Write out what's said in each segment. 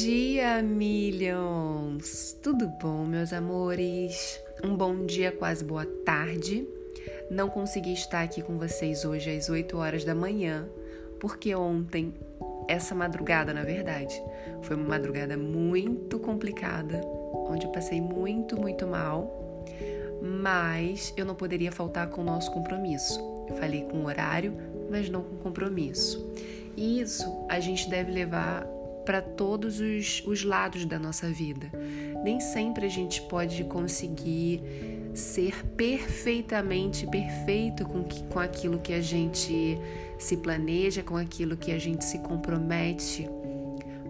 dia, Millions! Tudo bom, meus amores? Um bom dia, quase boa tarde. Não consegui estar aqui com vocês hoje às 8 horas da manhã, porque ontem, essa madrugada, na verdade, foi uma madrugada muito complicada, onde eu passei muito, muito mal, mas eu não poderia faltar com o nosso compromisso. Eu falei com o horário, mas não com compromisso. E isso a gente deve levar para todos os, os lados da nossa vida. Nem sempre a gente pode conseguir ser perfeitamente perfeito com, que, com aquilo que a gente se planeja, com aquilo que a gente se compromete,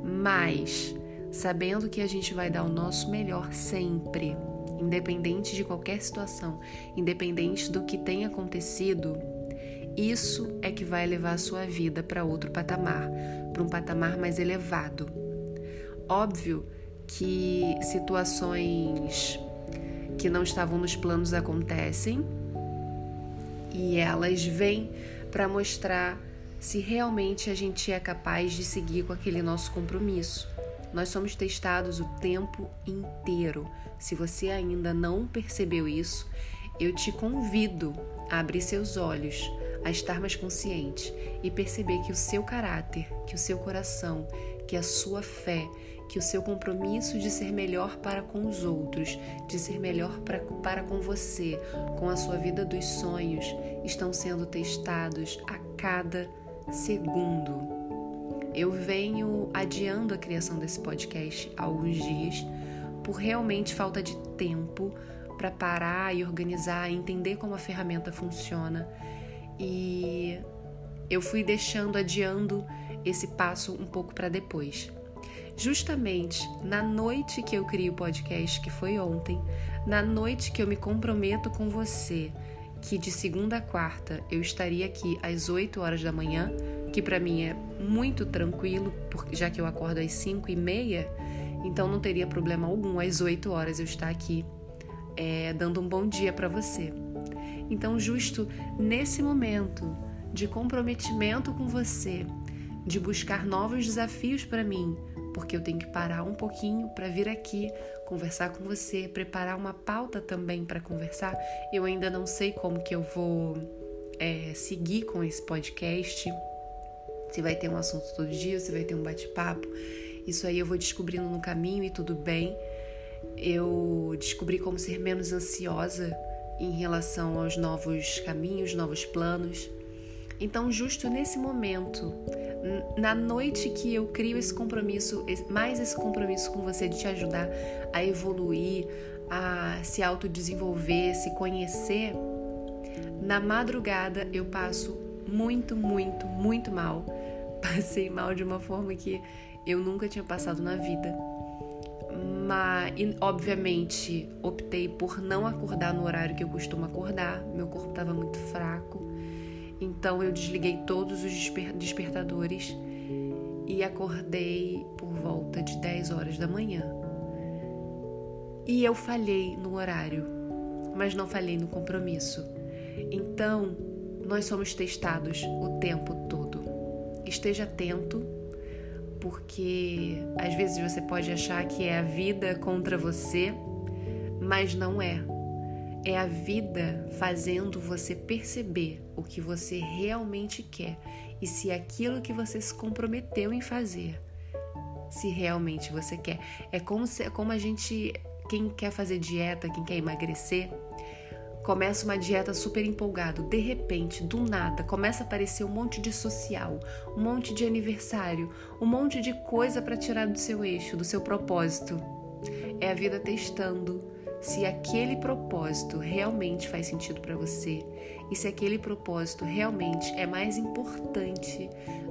mas sabendo que a gente vai dar o nosso melhor sempre, independente de qualquer situação, independente do que tenha acontecido isso é que vai levar a sua vida para outro patamar, para um patamar mais elevado. Óbvio que situações que não estavam nos planos acontecem e elas vêm para mostrar se realmente a gente é capaz de seguir com aquele nosso compromisso. Nós somos testados o tempo inteiro. Se você ainda não percebeu isso, eu te convido a abrir seus olhos a estar mais consciente e perceber que o seu caráter, que o seu coração, que a sua fé, que o seu compromisso de ser melhor para com os outros, de ser melhor para, com você, com a sua vida dos sonhos, estão sendo testados a cada segundo. Eu venho adiando a criação desse podcast há alguns dias por realmente falta de tempo para parar e organizar, entender como a ferramenta funciona e eu fui deixando, adiando esse passo um pouco para depois. Justamente na noite que eu criei o podcast, que foi ontem, na noite que eu me comprometo com você, que de segunda a quarta eu estaria aqui às 8 horas da manhã, que para mim é muito tranquilo, já que eu acordo às 5 e meia, então não teria problema algum às 8 horas eu estar aqui é, dando um bom dia para você. Então, justo nesse momento de comprometimento com você, de buscar novos desafios para mim, porque eu tenho que parar um pouquinho para vir aqui conversar com você, preparar uma pauta também para conversar. Eu ainda não sei como que eu vou é, seguir com esse podcast. Se vai ter um assunto todo dia, se vai ter um bate-papo. Isso aí eu vou descobrindo no caminho e tudo bem. Eu descobri como ser menos ansiosa em relação aos novos caminhos, novos planos. Então, justo nesse momento, na noite que eu crio esse compromisso, mais esse compromisso com você de te ajudar a evoluir, a se autodesenvolver, se conhecer, na madrugada eu passo muito, muito, muito mal. Passei mal de uma forma que eu nunca tinha passado na vida mas obviamente optei por não acordar no horário que eu costumo acordar. Meu corpo estava muito fraco, então eu desliguei todos os desper despertadores e acordei por volta de 10 horas da manhã. E eu falhei no horário, mas não falhei no compromisso. Então, nós somos testados o tempo todo. Esteja atento porque às vezes você pode achar que é a vida contra você, mas não é. É a vida fazendo você perceber o que você realmente quer e se aquilo que você se comprometeu em fazer, se realmente você quer. É como, se, como a gente, quem quer fazer dieta, quem quer emagrecer, começa uma dieta super empolgado, de repente, do nada, começa a aparecer um monte de social, um monte de aniversário, um monte de coisa para tirar do seu eixo, do seu propósito. É a vida testando se aquele propósito realmente faz sentido para você e se aquele propósito realmente é mais importante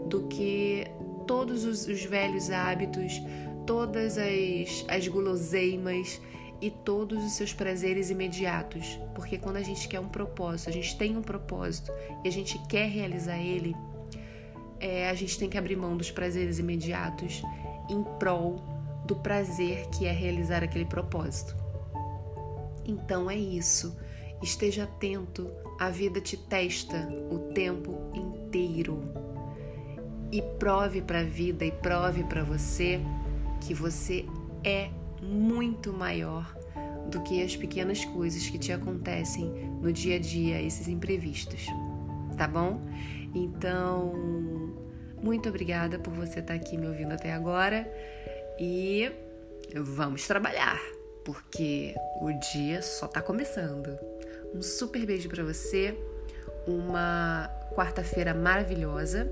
do que todos os, os velhos hábitos, todas as, as guloseimas e todos os seus prazeres imediatos, porque quando a gente quer um propósito, a gente tem um propósito e a gente quer realizar ele, é, a gente tem que abrir mão dos prazeres imediatos em prol do prazer que é realizar aquele propósito. Então é isso. Esteja atento, a vida te testa o tempo inteiro. E prove para a vida e prove para você que você é muito maior do que as pequenas coisas que te acontecem no dia a dia, esses imprevistos, tá bom? Então, muito obrigada por você estar aqui me ouvindo até agora e vamos trabalhar, porque o dia só tá começando. Um super beijo para você, uma quarta-feira maravilhosa.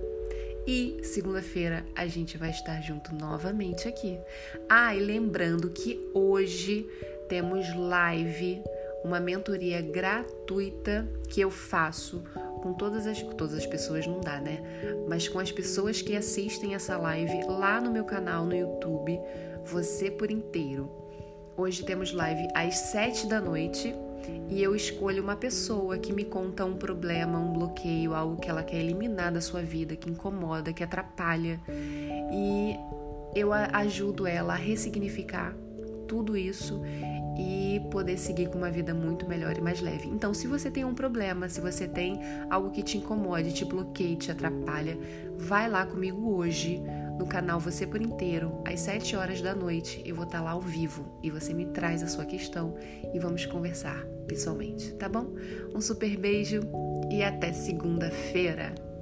E segunda-feira a gente vai estar junto novamente aqui. Ah, e lembrando que hoje temos live, uma mentoria gratuita que eu faço com todas as todas as pessoas não dá, né? Mas com as pessoas que assistem essa live lá no meu canal no YouTube, você por inteiro. Hoje temos live às sete da noite e eu escolho uma pessoa que me conta um problema, um bloqueio, algo que ela quer eliminar da sua vida, que incomoda, que atrapalha. E eu ajudo ela a ressignificar tudo isso e poder seguir com uma vida muito melhor e mais leve. Então, se você tem um problema, se você tem algo que te incomode, te bloqueia, te atrapalha, vai lá comigo hoje no canal Você por Inteiro, às 7 horas da noite. Eu vou estar lá ao vivo e você me traz a sua questão e vamos conversar pessoalmente, tá bom? Um super beijo e até segunda-feira!